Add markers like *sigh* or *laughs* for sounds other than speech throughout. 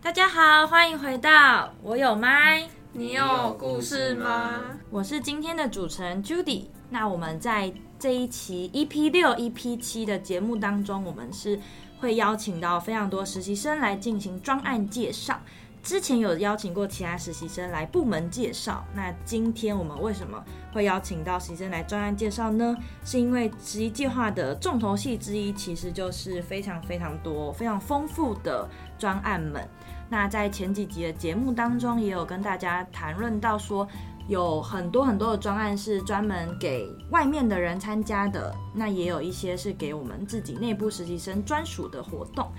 大家好，欢迎回到我有麦，你有故事吗？我是今天的主持人 Judy。那我们在这一期 EP 六、EP 七的节目当中，我们是会邀请到非常多实习生来进行专案介绍。之前有邀请过其他实习生来部门介绍，那今天我们为什么会邀请到实习生来专案介绍呢？是因为实习计划的重头戏之一，其实就是非常非常多、非常丰富的专案们。那在前几集的节目当中，也有跟大家谈论到说，有很多很多的专案是专门给外面的人参加的，那也有一些是给我们自己内部实习生专属的活动，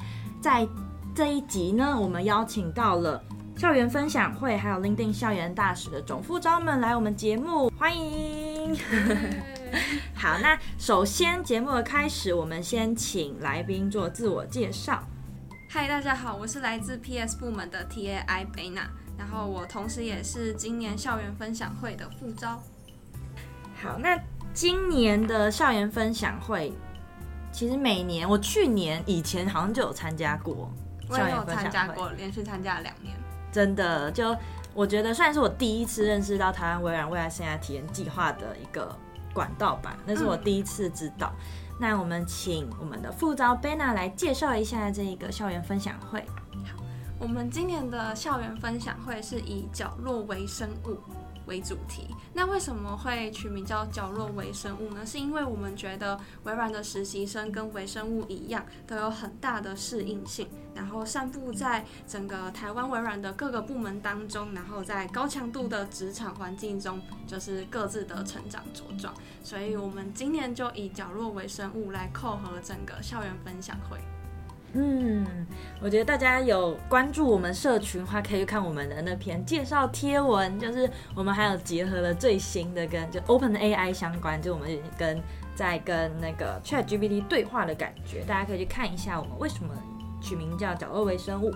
在。这一集呢，我们邀请到了校园分享会还有 LinkedIn 校园大使的总副招们来我们节目，欢迎。*laughs* 好，那首先节目的开始，我们先请来宾做自我介绍。嗨，大家好，我是来自 PS 部门的 TAI 贝娜，然后我同时也是今年校园分享会的副招。好，那今年的校园分享会，其实每年我去年以前好像就有参加过。我也有参加过，连续参加了两年。真的，就我觉得算是我第一次认识到台湾微软未来生涯体验计划的一个管道吧，那是我第一次知道。嗯、那我们请我们的副招 Benna 来介绍一下这一个校园分享会。好，我们今年的校园分享会是以角落微生物为主题，那为什么会取名叫角落微生物呢？是因为我们觉得微软的实习生跟微生物一样，都有很大的适应性，然后散布在整个台湾微软的各个部门当中，然后在高强度的职场环境中，就是各自的成长茁壮。所以我们今年就以角落微生物来扣合整个校园分享会。嗯，我觉得大家有关注我们社群的话，可以去看我们的那篇介绍贴文，就是我们还有结合了最新的跟就 Open AI 相关，就我们跟在跟那个 Chat GPT 对话的感觉，大家可以去看一下我们为什么取名叫角落微生物。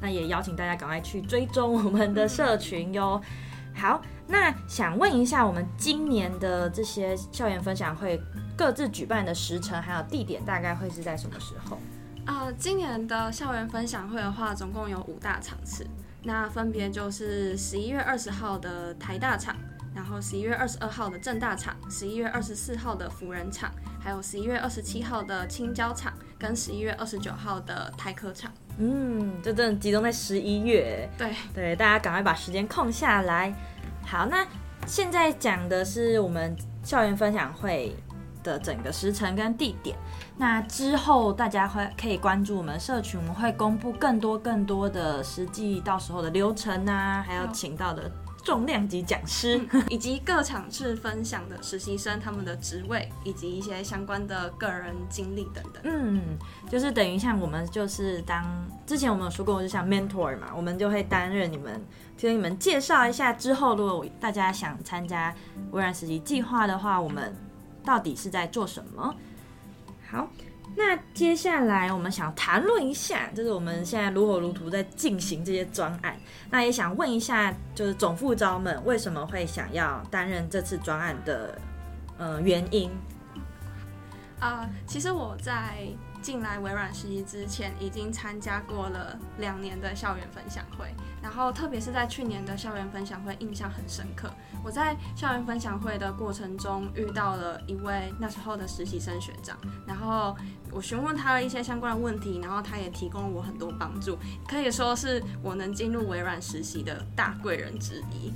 那也邀请大家赶快去追踪我们的社群哟。*laughs* 好，那想问一下，我们今年的这些校园分享会各自举办的时程还有地点，大概会是在什么时候？呃，今年的校园分享会的话，总共有五大场次，那分别就是十一月二十号的台大场，然后十一月二十二号的正大场，十一月二十四号的辅仁场，还有十一月二十七号的青椒场，跟十一月二十九号的台科场。嗯，就真的集中在十一月。对对，大家赶快把时间空下来。好，那现在讲的是我们校园分享会的整个时程跟地点。那之后大家会可以关注我们社群，我们会公布更多更多的实际到时候的流程啊，还有请到的重量级讲师，嗯，*laughs* 以及各场次分享的实习生他们的职位以及一些相关的个人经历等等。嗯，就是等于像我们就是当之前我们有说过，就像 mentor 嘛，我们就会担任你们，听你们介绍一下之后，如果大家想参加微软实习计划的话，我们到底是在做什么？好，那接下来我们想谈论一下，就是我们现在如火如荼在进行这些专案。那也想问一下，就是总副招们为什么会想要担任这次专案的呃原因？啊、呃，其实我在进来微软实习之前，已经参加过了两年的校园分享会，然后特别是在去年的校园分享会，印象很深刻。我在校园分享会的过程中遇到了一位那时候的实习生学长，然后我询问他的一些相关的问题，然后他也提供了我很多帮助，可以说是我能进入微软实习的大贵人之一。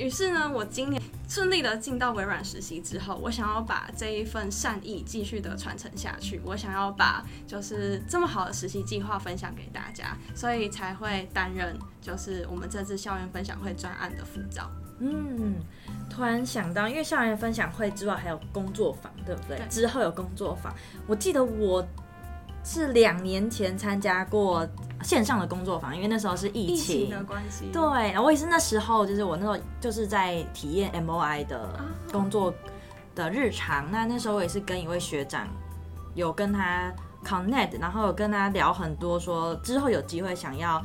于是呢，我今年顺利的进到微软实习之后，我想要把这一份善意继续的传承下去，我想要把就是这么好的实习计划分享给大家，所以才会担任就是我们这次校园分享会专案的副招。嗯，突然想到，因为校园分享会之外还有工作坊，对不对？对。之后有工作坊，我记得我是两年前参加过线上的工作坊，因为那时候是疫情，疫情的关系。对，我也是那时候，就是我那时候就是在体验 MOI 的工作的日常。啊、那那时候我也是跟一位学长有跟他 connect，然后有跟他聊很多，说之后有机会想要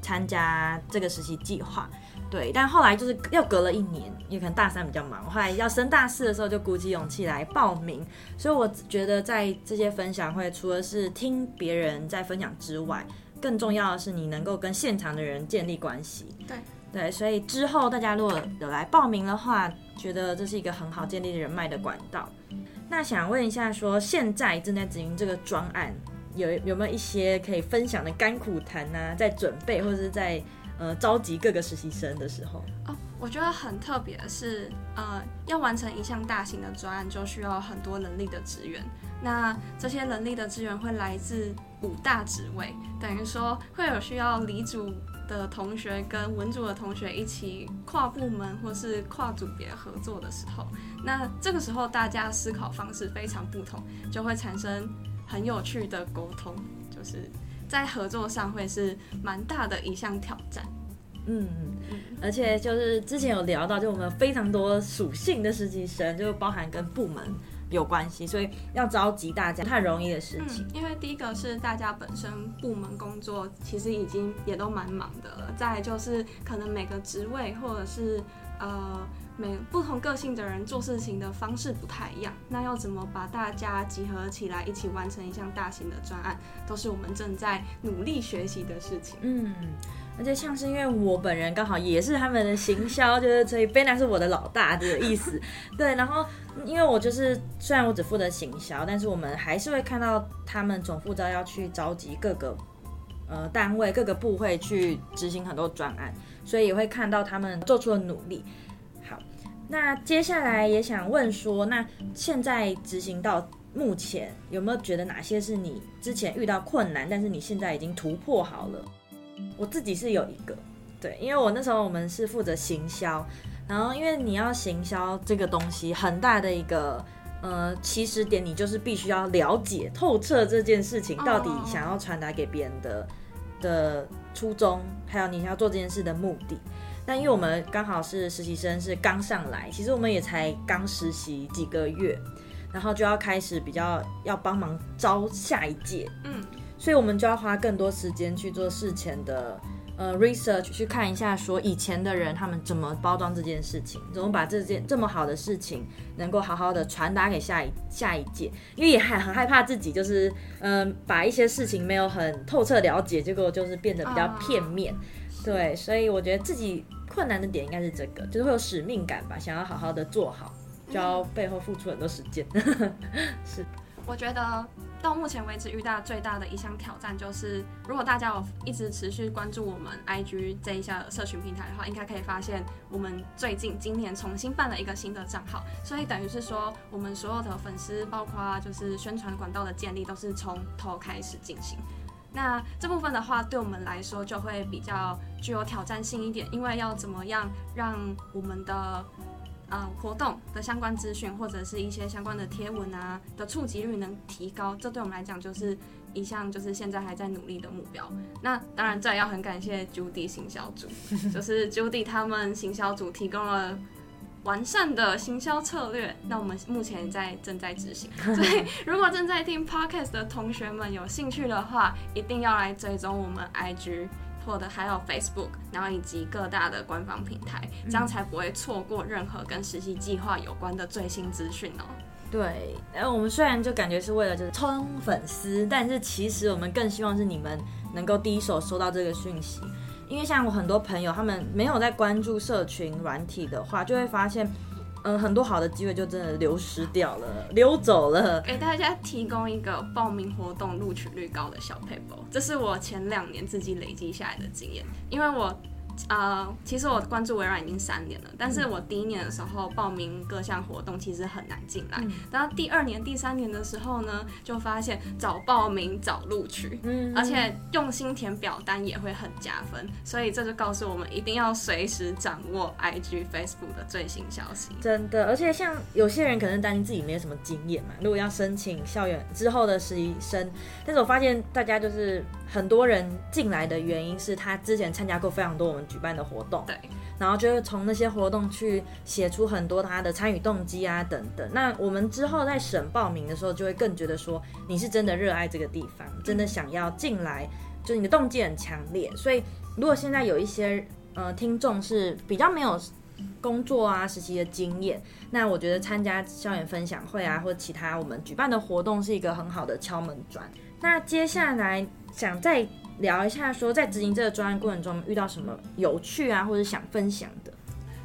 参加这个实习计划。对，但后来就是又隔了一年，也可能大三比较忙，后来要升大四的时候就鼓起勇气来报名。所以我觉得在这些分享会，除了是听别人在分享之外，更重要的是你能够跟现场的人建立关系。对对，所以之后大家如果有来报名的话，觉得这是一个很好建立人脉的管道。那想问一下说，说现在正在执行这个专案，有有没有一些可以分享的甘苦谈呢？在准备或者是在呃召集各个实习生的时候？哦，我觉得很特别的是，呃，要完成一项大型的专案，就需要很多能力的资源。那这些能力的资源会来自五大职位，等于说会有需要理组的同学跟文组的同学一起跨部门或是跨组别合作的时候，那这个时候大家思考方式非常不同，就会产生很有趣的沟通，就是在合作上会是蛮大的一项挑战。嗯，而且就是之前有聊到，就我们非常多属性的实习生，就包含跟部门有关系，所以要召集大家不太容易的事情。嗯，因为第一个是大家本身部门工作其实已经也都蛮忙的了，再来就是可能每个职位或者是呃每不同个性的人做事情的方式不太一样，那要怎么把大家集合起来一起完成一项大型的专案，都是我们正在努力学习的事情。嗯。而且像是因为我本人刚好也是他们的行销，就是所以 Bena 是我的老大的意思，*laughs* 对。然后因为我就是虽然我只负责行销，但是我们还是会看到他们总负责要去召集各个呃单位、各个部会去执行很多专案，所以也会看到他们做出的努力。好，那接下来也想问说，那现在执行到目前有没有觉得哪些是你之前遇到困难，但是你现在已经突破好了？我自己是有一个，对，因为我那时候我们是负责行销，然后因为你要行销这个东西，很大的一个呃起始点，你就是必须要了解透彻这件事情到底想要传达给别人的的初衷，还有你要做这件事的目的。但因为我们刚好是实习生，是刚上来，其实我们也才刚实习几个月，然后就要开始比较要帮忙招下一届，嗯。所以，我们就要花更多时间去做事前的呃 research，去看一下说以前的人他们怎么包装这件事情，怎么把这件这么好的事情能够好好的传达给下一下一届。因为也很很害怕自己就是嗯、呃、把一些事情没有很透彻了解，结果就是变得比较片面。对，所以我觉得自己困难的点应该是这个，就是会有使命感吧，想要好好的做好，就要背后付出很多时间。*laughs* 是，我觉得。到目前为止遇到最大的一项挑战就是，如果大家有一直持续关注我们 IG 这一项社群平台的话，应该可以发现我们最近今年重新办了一个新的账号，所以等于是说我们所有的粉丝，包括就是宣传管道的建立，都是从头开始进行。那这部分的话，对我们来说就会比较具有挑战性一点，因为要怎么样让我们的呃，活动的相关资讯或者是一些相关的贴文啊的触及率能提高，这对我们来讲就是一项就是现在还在努力的目标。那当然，这也要很感谢 Judy 行销组，*laughs* 就是 Judy 他们行销组提供了完善的行销策略，那我们目前在正在执行。*laughs* 所以，如果正在听 Podcast 的同学们有兴趣的话，一定要来追踪我们 IG。或者还有 Facebook，然后以及各大的官方平台，这样才不会错过任何跟实习计划有关的最新资讯哦。对，然后我们虽然就感觉是为了就是冲粉丝，但是其实我们更希望是你们能够第一手收到这个讯息，因为像我很多朋友，他们没有在关注社群软体的话，就会发现。嗯，很多好的机会就真的流失掉了，溜走了。给大家提供一个报名活动录取率高的小 paper，，这是我前两年自己累积下来的经验，因为我。呃，其实我关注微软已经三年了，但是我第一年的时候报名各项活动其实很难进来，然后第二年、第三年的时候呢，就发现早报名早录取，嗯，而且用心填表单也会很加分，所以这就告诉我们一定要随时掌握 IG、Facebook 的最新消息。真的，而且像有些人可能担心自己没有什么经验嘛，如果要申请校园之后的实习生，但是我发现大家就是。很多人进来的原因是他之前参加过非常多我们举办的活动，对，然后就会从那些活动去写出很多他的参与动机啊等等。那我们之后在审报名的时候，就会更觉得说你是真的热爱这个地方，真的想要进来，就你的动机很强烈。所以如果现在有一些呃听众是比较没有工作啊实习的经验，那我觉得参加校园分享会啊或者其他我们举办的活动是一个很好的敲门砖。那接下来。想再聊一下，说在执行这个专案过程中遇到什么有趣啊，或者想分享的。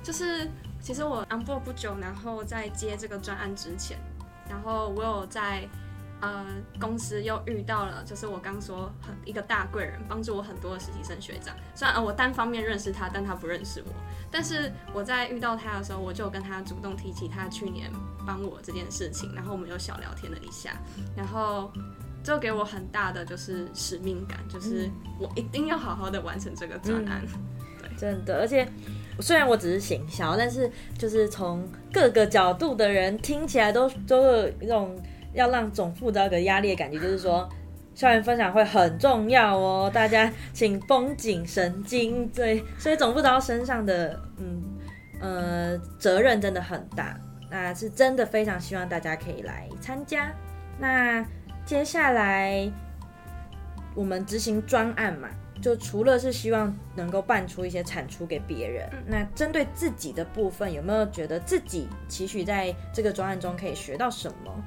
就是其实我 on board 不久，然后在接这个专案之前，然后我有在。呃，公司又遇到了，就是我刚说很一个大贵人，帮助我很多的实习生学长。虽然呃我单方面认识他，但他不认识我。但是我在遇到他的时候，我就跟他主动提起他去年帮我这件事情，然后我们又小聊天了一下，然后就给我很大的就是使命感，就是我一定要好好的完成这个专案。嗯、对，真的，而且虽然我只是行销，但是就是从各个角度的人听起来都都有一种。要让总部的个压力的感觉，就是说，*gasps* 校园分享会很重要哦，大家请绷紧神经。对，所以总部到身上的，嗯呃，责任真的很大，那是真的非常希望大家可以来参加。那接下来我们执行专案嘛，就除了是希望能够办出一些产出给别人，那针对自己的部分，有没有觉得自己期许在这个专案中可以学到什么？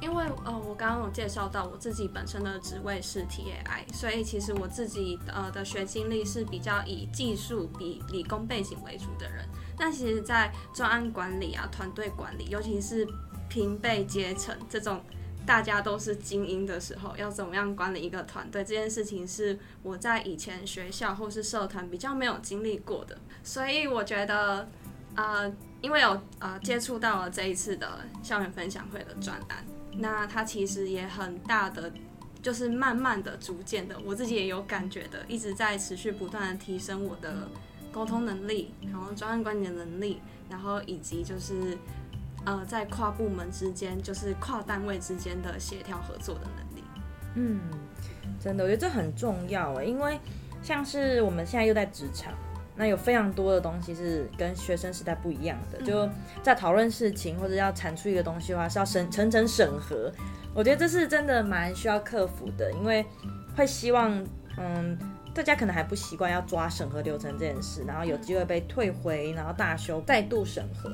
因为呃，我刚刚有介绍到我自己本身的职位是 TAI，所以其实我自己呃的学经历是比较以技术、比理工背景为主的人。那其实，在专案管理啊、团队管理，尤其是平辈阶层这种大家都是精英的时候，要怎么样管理一个团队，这件事情是我在以前学校或是社团比较没有经历过的。所以我觉得，呃，因为有呃接触到了这一次的校园分享会的专栏。那它其实也很大的，就是慢慢的、逐渐的，我自己也有感觉的，一直在持续不断的提升我的沟通能力，然后专案管理的能力，然后以及就是呃在跨部门之间，就是跨单位之间的协调合作的能力。嗯，真的，我觉得这很重要诶，因为像是我们现在又在职场。那有非常多的东西是跟学生时代不一样的，就在讨论事情或者要产出一个东西的话，是要审层层审核。我觉得这是真的蛮需要克服的，因为会希望，嗯，大家可能还不习惯要抓审核流程这件事，然后有机会被退回，然后大修再度审核。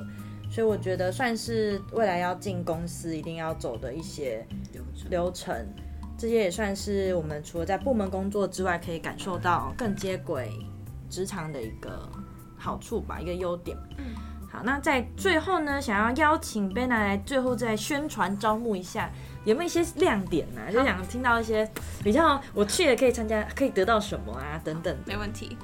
所以我觉得算是未来要进公司一定要走的一些流程，这些也算是我们除了在部门工作之外，可以感受到更接轨。职场的一个好处吧，一个优点。嗯，好，那在最后呢，想要邀请 Bena 来最后再宣传招募一下，有没有一些亮点呢、啊？就想听到一些比较我去了可以参加，可以得到什么啊等等。没问题。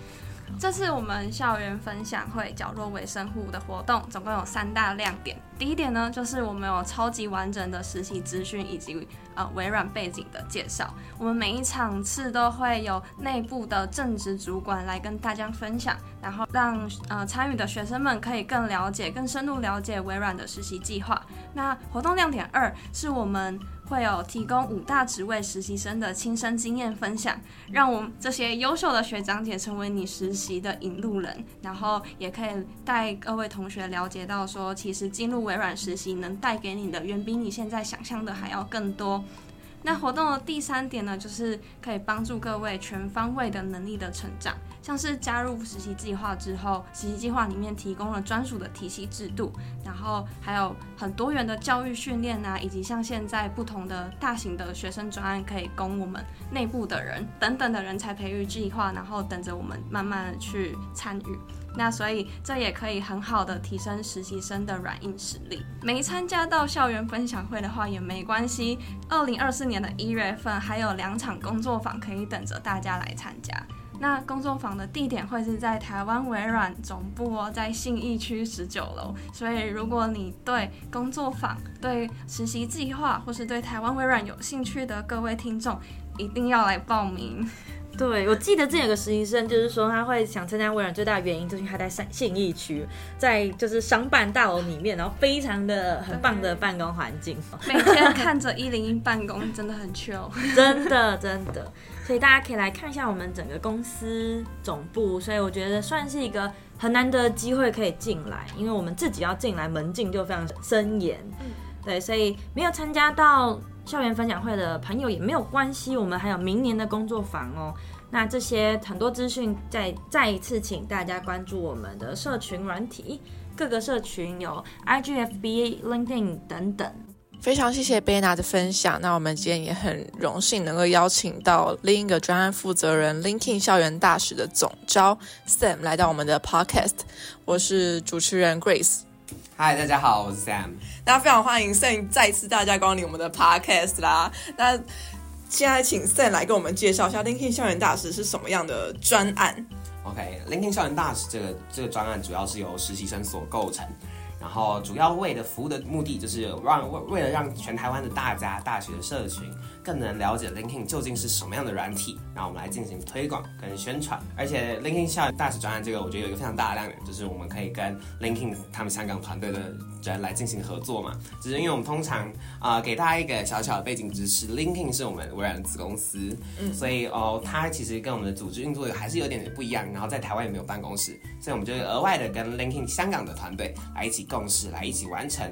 这次我们校园分享会角落微生物的活动，总共有三大亮点。第一点呢，就是我们有超级完整的实习资讯以及呃微软背景的介绍。我们每一场次都会有内部的正职主管来跟大家分享，然后让呃参与的学生们可以更了解、更深入了解微软的实习计划。那活动亮点二是我们。会有提供五大职位实习生的亲身经验分享，让我们这些优秀的学长姐成为你实习的引路人，然后也可以带各位同学了解到说，其实进入微软实习能带给你的远比你现在想象的还要更多。那活动的第三点呢，就是可以帮助各位全方位的能力的成长。像是加入实习计划之后，实习计划里面提供了专属的体系制度，然后还有很多元的教育训练啊，以及像现在不同的大型的学生专案，可以供我们内部的人等等的人才培育计划，然后等着我们慢慢的去参与。那所以这也可以很好的提升实习生的软硬实力。没参加到校园分享会的话也没关系，二零二四年的一月份还有两场工作坊可以等着大家来参加。那工作坊的地点会是在台湾微软总部哦，在信义区十九楼。所以如果你对工作坊、对实习计划或是对台湾微软有兴趣的各位听众，一定要来报名。对，我记得之前有个实习生，就是说他会想参加微软最大的原因，就是他在信义区，在就是商办大楼里面，然后非常的很棒的办公环境，*laughs* 每天看着一零一办公，*laughs* 真的很 chill，真的真的。所以大家可以来看一下我们整个公司总部，所以我觉得算是一个很难得的机会可以进来，因为我们自己要进来门禁就非常森严，对，所以没有参加到。校园分享会的朋友也没有关系，我们还有明年的工作坊哦。那这些很多资讯，再再一次请大家关注我们的社群软体，各个社群有 IG、FB、LinkedIn 等等。非常谢谢贝娜的分享。那我们今天也很荣幸能够邀请到另一个专案负责人 LinkedIn 校园大使的总招 Sam 来到我们的 Podcast。我是主持人 Grace。嗨，大家好，我是 Sam。那非常欢迎 Sam 再次大驾光临我们的 Podcast 啦。那现在请 Sam 来跟我们介绍一下 LinkedIn 校园大使是什么样的专案。OK，LinkedIn 校园大使这个这个专案主要是由实习生所构成。然后主要为的服务的目的就是让为为了让全台湾的大家大学的社群更能了解 LinkedIn 究竟是什么样的软体，然后我们来进行推广跟宣传。而且 LinkedIn 校园大使专案这个，我觉得有一个非常大的亮点，就是我们可以跟 LinkedIn 他们香港团队的人来进行合作嘛。只是因为我们通常啊、呃，给大家一个小小的背景知识，LinkedIn 是我们微软的子公司，嗯，所以哦，它其实跟我们的组织运作还是有点点不一样。然后在台湾也没有办公室，所以我们就额外的跟 LinkedIn 香港的团队来一起。共事来一起完成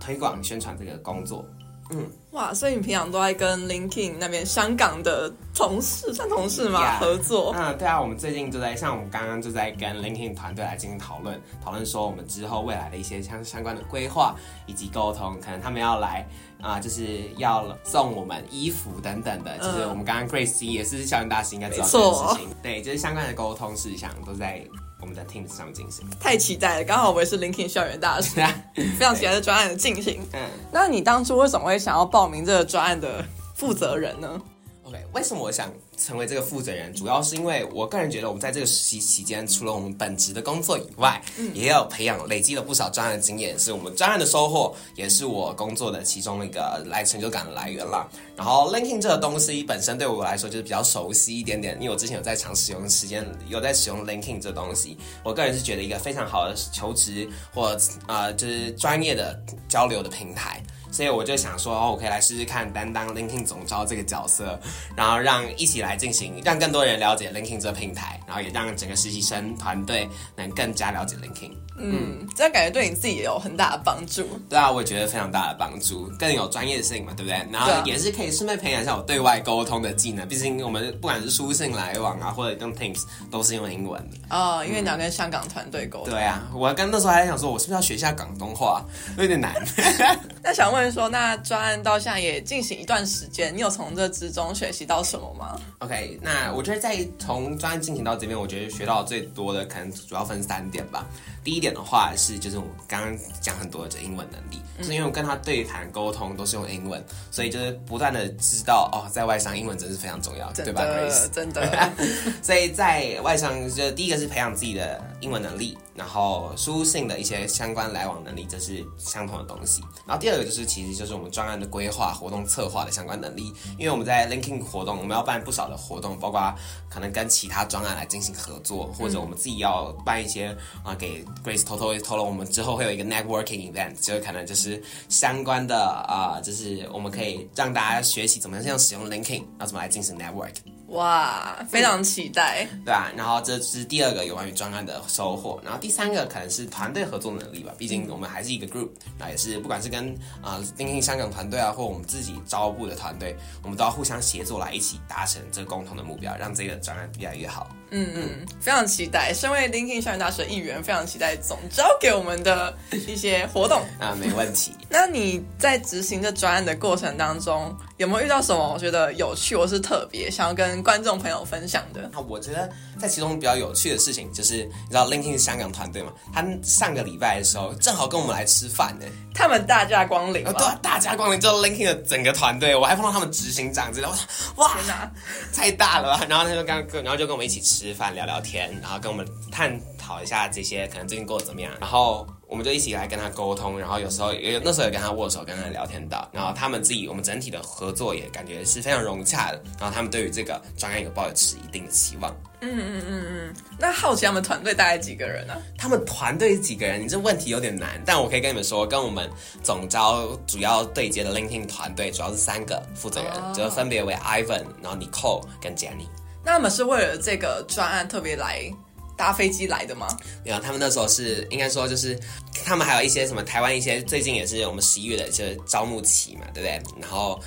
推广宣传这个工作。嗯，哇，所以你平常都在跟 LinkedIn 那边香港的同事，算同事吗？Yeah. 合作？嗯，对啊，我们最近就在像我们刚刚就在跟 LinkedIn 团队来进行讨论，讨论说我们之后未来的一些相相关的规划以及沟通，可能他们要来啊、呃，就是要送我们衣服等等的，就是我们刚刚 Grace 也是校园大使应该知道这件事情，对，就是相关的沟通事项都在。我们在 Teams 上面进行，太期待了！刚好我也是 LinkedIn 校园大使，*laughs* 非常期待这专案的进行。嗯，那你当初为什么会想要报名这个专案的负责人呢？OK，为什么我想成为这个负责人？主要是因为我个人觉得，我们在这个实习期间，除了我们本职的工作以外，嗯，也有培养、累积了不少专案的经验，是我们专案的收获，也是我工作的其中一个来成就感的来源啦。然后 linking 这个东西本身对我来说就是比较熟悉一点点，因为我之前有在长使用时间，有在使用 linking 这东西，我个人是觉得一个非常好的求职或啊、呃，就是专业的交流的平台。所以我就想说，哦，我可以来试试看担当 LinkedIn 总招这个角色，然后让一起来进行，让更多人了解 LinkedIn 这个平台，然后也让整个实习生团队能更加了解 LinkedIn。嗯，这样感觉对你自己也有很大的帮助。对啊，我也觉得非常大的帮助，更有专业性嘛，对不对？然后也是可以顺便培养一下我对外沟通的技能。毕竟我们不管是书信来往啊，或者用 Teams，都是用英文的。哦，因为你要跟香港团队沟通。对啊，我刚那时候还在想说，我是不是要学一下广东话？有点难。*laughs* 那想问说，那专案到现在也进行一段时间，你有从这之中学习到什么吗？OK，那我觉得在从专案进行到这边，我觉得学到最多的可能主要分三点吧。第一点的话是，就是我刚刚讲很多的这英文能力，嗯，是因为我跟他对谈沟通都是用英文，所以就是不断的知道哦，在外商英文真是非常重要，对吧，Grace？真的，*laughs* 所以在外商就第一个是培养自己的英文能力，然后书信的一些相关来往能力，这是相同的东西。然后第二个就是其实就是我们专案的规划、活动策划的相关能力，因为我们在 linkin 活动，我们要办不少的活动，包括可能跟其他专案来进行合作，或者我们自己要办一些啊给。Grace 偷偷透露，我们之后会有一个 networking event，就可能就是相关的啊、就是我们可以让大家学习怎么样使用 Linking，然后怎么来进行 network。哇，非常期待，对啊，然后这是第二个有关于专案的收获，然后第三个可能是团队合作能力吧。毕竟我们还是一个 group，那也是不管是跟啊 LinkedIn 香港团队啊，或我们自己招募的团队，我们都要互相协作来一起达成这个共同的目标，让这个专案越来越好。嗯嗯，非常期待。身为 LinkedIn 校园大学的一员，非常期待总招给我们的一些活动 *laughs* 啊，没问题。那你在执行这专案的过程当中，有没有遇到什么我觉得有趣或是特别想要跟观众朋友分享的？那我觉得在其中比较有趣的事情，就是你知道 LinkedIn 是香港团队嘛？他上个礼拜的时候正好跟我们来吃饭呢。他们大驾光临，对，大驾光临，就 LinkedIn 的整个团队，我还碰到他们执行长之类的，哇，天哪，太大了吧？然后他就刚，然后就跟我们一起吃饭聊聊天，然后跟我们探讨一下这些可能最近过得怎么样，然后。我们就一起来跟他沟通，然后有时候也有那时候也跟他握手，跟他聊天的，然后他们自己我们整体的合作也感觉是非常融洽的，然后他们对于这个专案有抱有持一定的期望。嗯嗯嗯嗯，那好奇他们团队大概几个人呢？啊？他们团队几个人？你这问题有点难，但我可以跟你们说，跟我们总招主要对接的 LinkedIn 团队主要是三个负责人，哦、就分别为 Ivan，然后 Nicole 跟 Jenny。那他们是为了这个专案特别来？搭飞机来的吗？没有，他们那时候是应该说就是，他们还有一些什么台湾一些最近也是我们十一月的就是招募期嘛，对不对？然后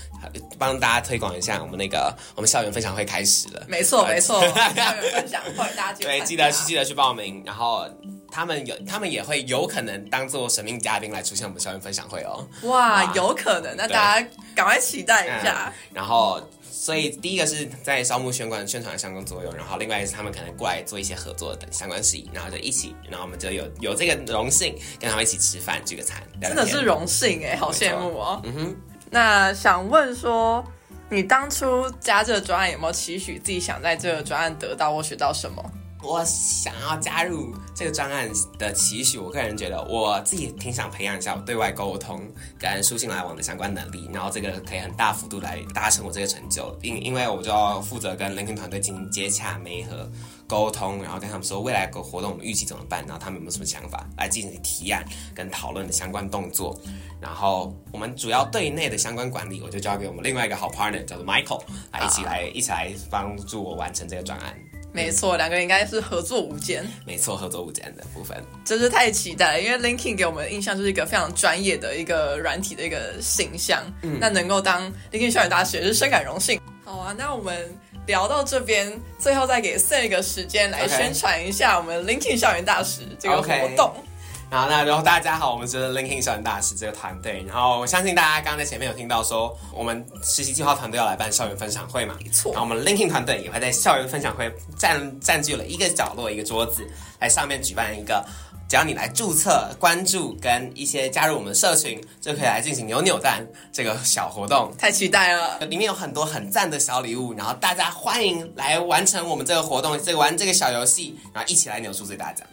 帮大家推广一下我们那个我们校园分享会开始了。没错没错，校园分享会大家对记得去记得去报名。然后他们有，他们也会有可能当做神秘嘉宾来出现我们校园分享会哦。哇，哇有可能，那大家赶快期待一下。嗯、然后，所以第一个是在招募宣传宣传的相关作用，然后另外是他们可能过来做一些合作的相关事宜，然后就一起，然后我们就有有这个荣幸跟他们一起吃饭聚个餐，真的是荣幸哎，好羡慕哦。嗯哼，那想问说，你当初加这个专案有没有期许自己想在这个专案得到或学到什么？我想要加入这个专案的期许，我个人觉得我自己挺想培养一下我对外沟通跟书信来往的相关能力，然后这个可以很大幅度来达成我这个成就。因因为我就要负责跟 LinkedIn 团队进行接洽、媒合、沟通，然后跟他们说未来的活动我们预计怎么办，然后他们有没有什么想法来进行提案跟讨论的相关动作。然后我们主要对内的相关管理，我就交给我们另外一个好 partner 叫做 Michael 来一起来、一起来帮助我完成这个专案。没错，两个人应该是合作无间。没错，合作无间的部分，真是太期待了。因为 LinkedIn 给我们的印象就是一个非常专业的一个软体的一个形象。嗯，那能够当 LinkedIn 校园大使也是深感荣幸。好啊，那我们聊到这边，最后再给 Sam 一个时间来宣传一下我们 LinkedIn 校园大使这个活动。Okay. 好，那然后大家好，我们是 LinkedIn 校园大使这个团队。然后我相信大家刚刚在前面有听到说，我们实习计划团队要来办校园分享会嘛？没错。然后我们 LinkedIn 团队也会在校园分享会占占据了一个角落、一个桌子，来上面举办一个，只要你来注册、关注跟一些加入我们的社群，就可以来进行扭扭蛋这个小活动。太期待了！里面有很多很赞的小礼物，然后大家欢迎来完成我们这个活动，这个玩这个小游戏，然后一起来扭出最大奖。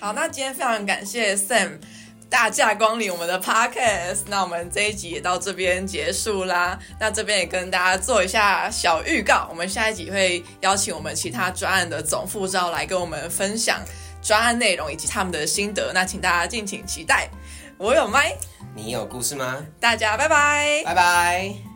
好，那今天非常感谢 Sam 大驾光临我们的 Podcast，那我们这一集也到这边结束啦。那这边也跟大家做一下小预告，我们下一集会邀请我们其他专案的总副招来跟我们分享专案内容以及他们的心得，那请大家敬请期待。我有麦，你有故事吗？大家拜拜，拜拜。